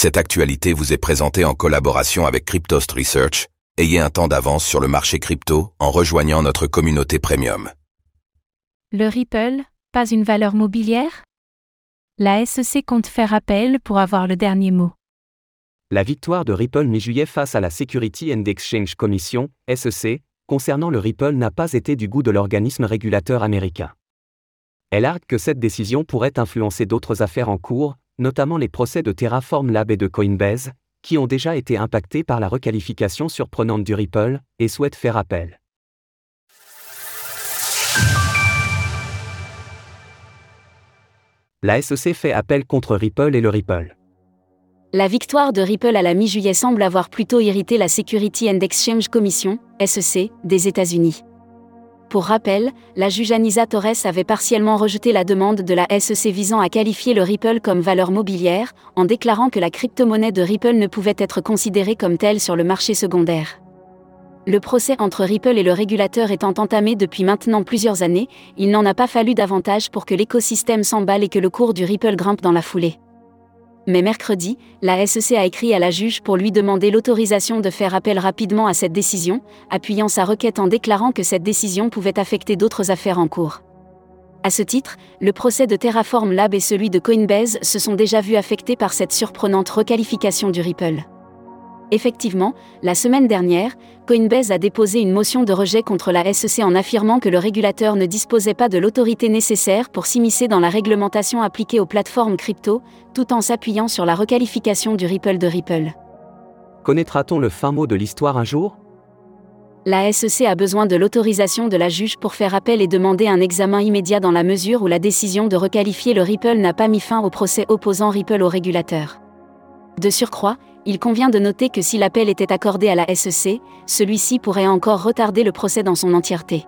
Cette actualité vous est présentée en collaboration avec Cryptost Research. Ayez un temps d'avance sur le marché crypto en rejoignant notre communauté premium. Le Ripple, pas une valeur mobilière? La SEC compte faire appel pour avoir le dernier mot. La victoire de Ripple mi-juillet face à la Security and Exchange Commission, SEC, concernant le Ripple n'a pas été du goût de l'organisme régulateur américain. Elle argue que cette décision pourrait influencer d'autres affaires en cours, notamment les procès de Terraform Lab et de Coinbase, qui ont déjà été impactés par la requalification surprenante du Ripple, et souhaite faire appel. La SEC fait appel contre Ripple et le Ripple. La victoire de Ripple à la mi-juillet semble avoir plutôt irrité la Security and Exchange Commission, SEC, des États-Unis. Pour rappel, la juge Anisa Torres avait partiellement rejeté la demande de la SEC visant à qualifier le Ripple comme valeur mobilière, en déclarant que la crypto-monnaie de Ripple ne pouvait être considérée comme telle sur le marché secondaire. Le procès entre Ripple et le régulateur étant entamé depuis maintenant plusieurs années, il n'en a pas fallu davantage pour que l'écosystème s'emballe et que le cours du Ripple grimpe dans la foulée. Mais mercredi, la SEC a écrit à la juge pour lui demander l'autorisation de faire appel rapidement à cette décision, appuyant sa requête en déclarant que cette décision pouvait affecter d'autres affaires en cours. À ce titre, le procès de Terraform Lab et celui de Coinbase se sont déjà vus affectés par cette surprenante requalification du Ripple. Effectivement, la semaine dernière, Coinbase a déposé une motion de rejet contre la SEC en affirmant que le régulateur ne disposait pas de l'autorité nécessaire pour s'immiscer dans la réglementation appliquée aux plateformes crypto, tout en s'appuyant sur la requalification du Ripple de Ripple. Connaîtra-t-on le fin mot de l'histoire un jour? La SEC a besoin de l'autorisation de la juge pour faire appel et demander un examen immédiat dans la mesure où la décision de requalifier le Ripple n'a pas mis fin au procès opposant Ripple au régulateur. De surcroît, il convient de noter que si l'appel était accordé à la SEC, celui-ci pourrait encore retarder le procès dans son entièreté.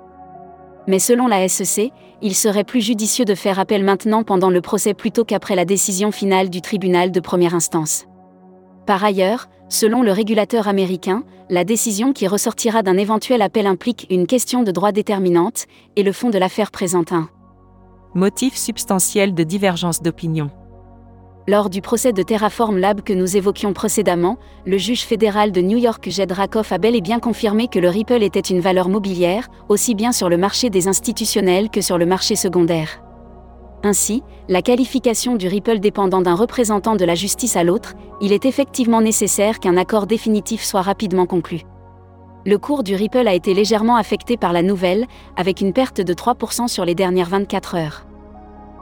Mais selon la SEC, il serait plus judicieux de faire appel maintenant pendant le procès plutôt qu'après la décision finale du tribunal de première instance. Par ailleurs, selon le régulateur américain, la décision qui ressortira d'un éventuel appel implique une question de droit déterminante, et le fond de l'affaire présente un motif substantiel de divergence d'opinion. Lors du procès de Terraform Lab que nous évoquions précédemment, le juge fédéral de New York Jed Rakoff a bel et bien confirmé que le Ripple était une valeur mobilière, aussi bien sur le marché des institutionnels que sur le marché secondaire. Ainsi, la qualification du Ripple dépendant d'un représentant de la justice à l'autre, il est effectivement nécessaire qu'un accord définitif soit rapidement conclu. Le cours du Ripple a été légèrement affecté par la nouvelle, avec une perte de 3% sur les dernières 24 heures.